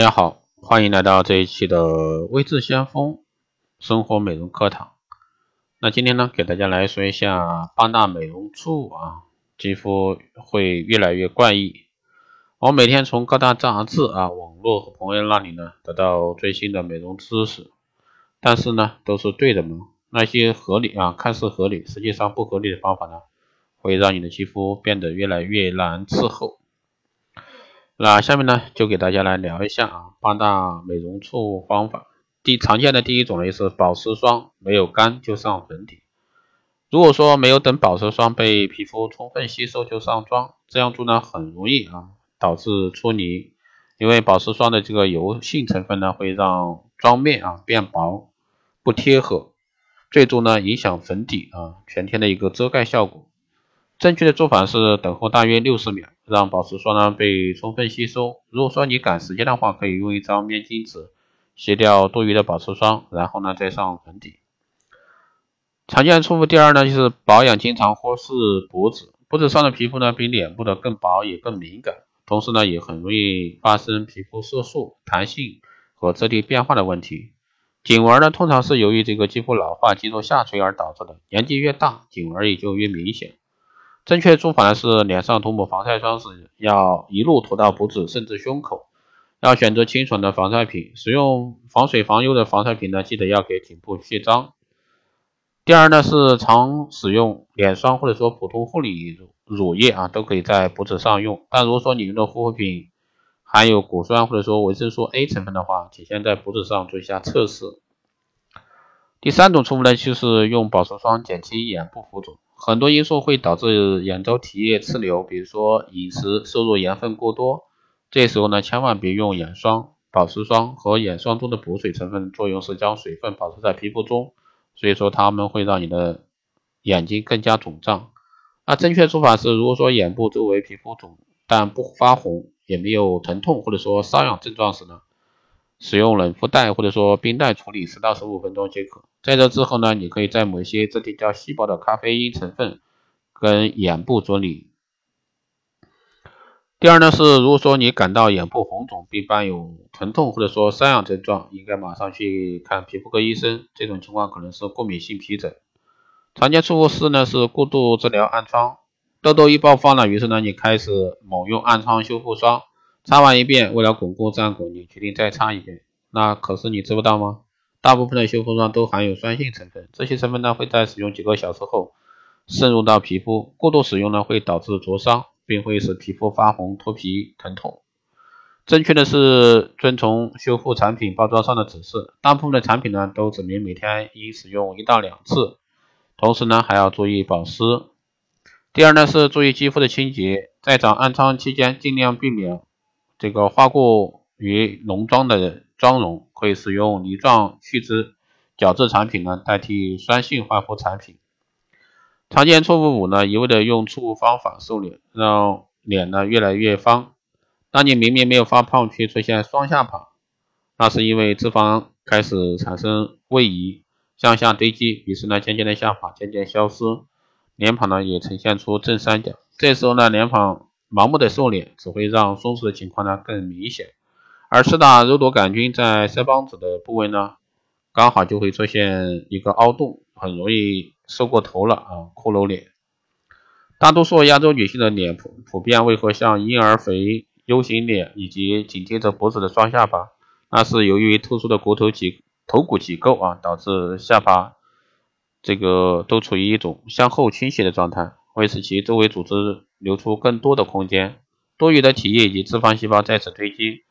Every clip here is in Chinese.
大家好，欢迎来到这一期的微智先锋生活美容课堂。那今天呢，给大家来说一下八大美容错误啊，肌肤会越来越怪异。我每天从各大杂志啊、网络和朋友那里呢，得到最新的美容知识，但是呢，都是对的吗？那些合理啊，看似合理，实际上不合理的方法呢，会让你的肌肤变得越来越难伺候。那下面呢，就给大家来聊一下啊，八大美容错误方法。第常见的第一种呢是保湿霜没有干就上粉底。如果说没有等保湿霜被皮肤充分吸收就上妆，这样做呢很容易啊导致出泥，因为保湿霜的这个油性成分呢会让妆面啊变薄不贴合，最终呢影响粉底啊全天的一个遮盖效果。正确的做法是等候大约六十秒，让保湿霜呢被充分吸收。如果说你赶时间的话，可以用一张面巾纸吸掉多余的保湿霜，然后呢再上粉底。常见错误第二呢，就是保养经常忽视脖子。脖子上的皮肤呢比脸部的更薄也更敏感，同时呢也很容易发生皮肤色素、弹性和质地变化的问题。颈纹呢通常是由于这个肌肤老化、肌肉下垂而导致的，年纪越大，颈纹也就越明显。正确做法呢是脸上涂抹防晒霜时要一路涂到脖子甚至胸口，要选择清爽的防晒品，使用防水防油的防晒品呢，记得要给颈部卸妆。第二呢是常使用脸霜或者说普通护理乳乳液啊，都可以在脖子上用，但如果说你用的护肤品含有果酸或者说维生素 A 成分的话，请先在脖子上做一下测试。第三种错误呢就是用保湿霜减轻眼部浮肿。很多因素会导致眼周体液滞留，比如说饮食摄入盐分过多，这时候呢千万别用眼霜、保湿霜和眼霜中的补水成分作用是将水分保持在皮肤中，所以说它们会让你的眼睛更加肿胀。那正确做法是，如果说眼部周围皮肤肿但不发红，也没有疼痛或者说瘙痒症状时呢？使用冷敷袋或者说冰袋处理十到十五分钟即可。在这之后呢，你可以在某些质地较稀薄的咖啡因成分跟眼部做理。第二呢是，如果说你感到眼部红肿并伴有疼痛或者说瘙痒症状，应该马上去看皮肤科医生。这种情况可能是过敏性皮疹。常见错误四呢是过度治疗暗疮，痘痘一爆发了，于是呢你开始猛用暗疮修复霜。擦完一遍，为了巩固战果，你决定再擦一遍。那可是你知不道吗？大部分的修复霜都含有酸性成分，这些成分呢会在使用几个小时后渗入到皮肤，过度使用呢会导致灼伤，并会使皮肤发红、脱皮、疼痛。正确的是遵从修复产品包装上的指示，大部分的产品呢都指明每天应使用一到两次，同时呢还要注意保湿。第二呢是注意肌肤的清洁，在长暗疮期间尽量避免。这个花过于浓妆的妆容，可以使用泥状去脂角质产品呢代替酸性焕肤产品。常见错误五呢，一味的用错误方法瘦脸，让脸呢越来越方。当你明明没有发胖却出现双下巴，那是因为脂肪开始产生位移，向下堆积，于是呢渐渐的下巴渐渐消失，脸庞呢也呈现出正三角。这时候呢脸庞。盲目的瘦脸只会让松弛的情况呢更明显，而四大肉毒杆菌在腮帮子的部位呢，刚好就会出现一个凹洞，很容易瘦过头了啊，骷髅脸。大多数亚洲女性的脸普普遍为何像婴儿肥、U 型脸以及紧贴着脖子的双下巴？那是由于特殊的骨头结头骨结构啊，导致下巴这个都处于一种向后倾斜的状态。会使其周围组织留出更多的空间，多余的体液以及脂肪细胞在此堆积。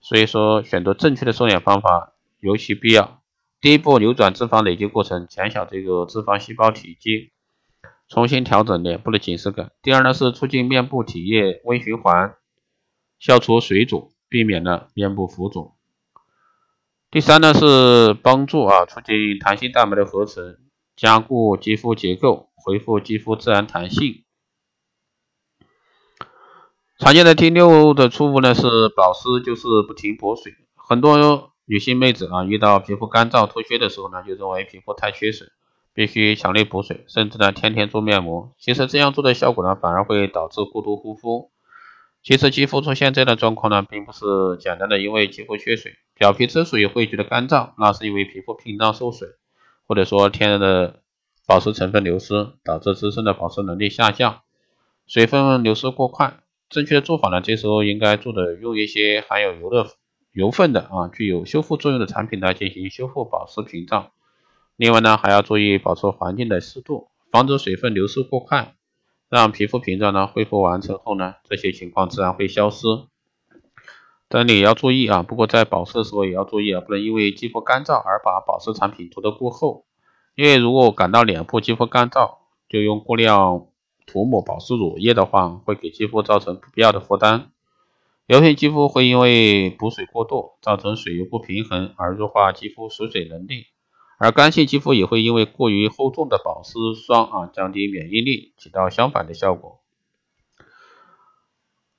所以说，选择正确的瘦脸方法尤其必要。第一步，扭转脂肪累积过程，减小这个脂肪细胞体积，重新调整脸部的紧实感。第二呢，是促进面部体液微循环，消除水肿，避免了面部浮肿。第三呢，是帮助啊促进弹性蛋白的合成，加固肌肤结构。恢复肌肤自然弹性。常见的第六的错误呢是保湿就是不停补水。很多女性妹子啊遇到皮肤干燥脱屑的时候呢，就认为皮肤太缺水，必须强力补水，甚至呢天天做面膜。其实这样做的效果呢反而会导致过度护肤。其实肌肤出现这样的状况呢，并不是简单的因为肌肤缺水，表皮之所以会觉得干燥，那是因为皮肤屏障受损，或者说天然的保湿成分流失，导致自身的保湿能力下降，水分流失过快。正确的做法呢，这时候应该做的用一些含有油的油分的啊，具有修复作用的产品来进行修复保湿屏障。另外呢，还要注意保持环境的湿度，防止水分流失过快。让皮肤屏障呢恢复完成后呢，这些情况自然会消失。这里要注意啊，不过在保湿的时候也要注意啊，不能因为肌肤干燥而把保湿产品涂得过厚。因为如果感到脸部肌肤干燥，就用过量涂抹保湿乳液的话，会给肌肤造成不必要的负担。油性肌肤会因为补水过度，造成水油不平衡而弱化肌肤锁水能力。而干性肌肤也会因为过于厚重的保湿霜啊，降低免疫力，起到相反的效果。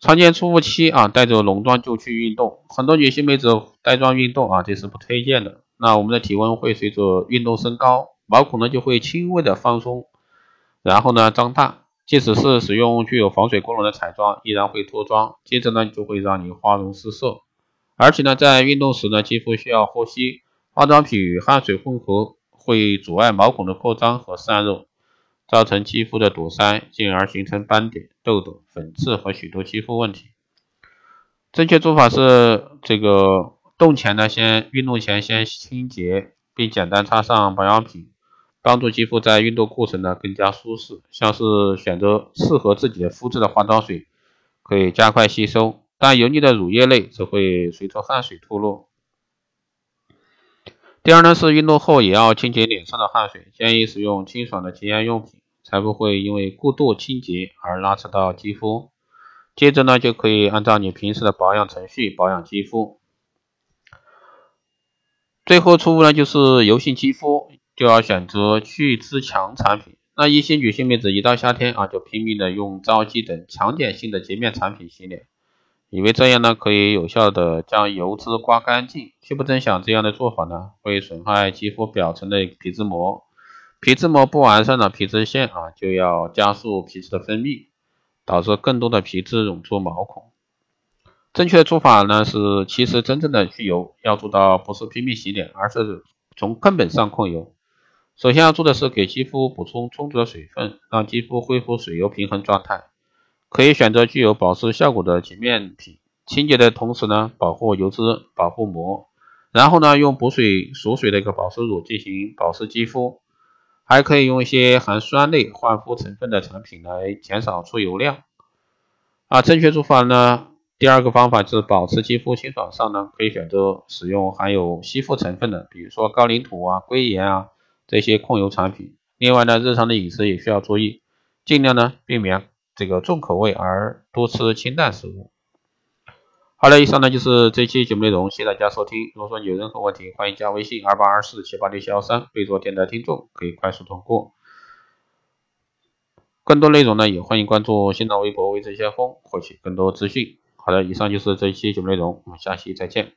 常见出肤期啊，带着浓妆就去运动，很多女性妹子带妆运动啊，这是不推荐的。那我们的体温会随着运动升高，毛孔呢就会轻微的放松，然后呢张大。即使是使用具有防水功能的彩妆，依然会脱妆，接着呢就会让你花容失色。而且呢，在运动时呢，肌肤需要呼吸。化妆品与汗水混合会阻碍毛孔的扩张和散热，造成肌肤的堵塞，进而形成斑点、痘痘、粉刺和许多肌肤问题。正确做法是，这个动前呢，先运动前先清洁，并简单擦上保养品，帮助肌肤在运动过程呢更加舒适。像是选择适合自己的肤质的化妆水，可以加快吸收，但油腻的乳液类则会随着汗水脱落。第二呢是运动后也要清洁脸上的汗水，建议使用清爽的洁颜用品，才不会因为过度清洁而拉扯到肌肤。接着呢就可以按照你平时的保养程序保养肌肤。最后出屋呢就是油性肌肤，就要选择去脂强产品。那一些女性妹子一到夏天啊就拼命的用皂基等强碱性的洁面产品洗脸。以为这样呢可以有效的将油脂刮干净，却不曾想这样的做法呢会损害肌肤表层的皮脂膜，皮脂膜不完善的皮脂腺啊就要加速皮脂的分泌，导致更多的皮脂涌出毛孔。正确的做法呢是，其实真正的去油要做到不是拼命洗脸，而是从根本上控油。首先要做的是给肌肤补充充足的水分，让肌肤恢复水油平衡状态。可以选择具有保湿效果的洁面品，清洁的同时呢，保护油脂，保护膜。然后呢，用补水锁水的一个保湿乳进行保湿肌肤，还可以用一些含酸类焕肤成分的产品来减少出油量。啊，正确做法呢，第二个方法就是保持肌肤清爽上呢，可以选择使用含有吸附成分的，比如说高岭土啊、硅盐啊这些控油产品。另外呢，日常的饮食也需要注意，尽量呢避免。这个重口味而多吃清淡食物。好了，以上呢就是这期节目内容，谢谢大家收听。如果说有任何问题，欢迎加微信二八二四七八六七幺三，备注电台听众，可以快速通过。更多内容呢，也欢迎关注新浪微博“微知先锋”获取更多资讯。好的，以上就是这期节目内容，我们下期再见。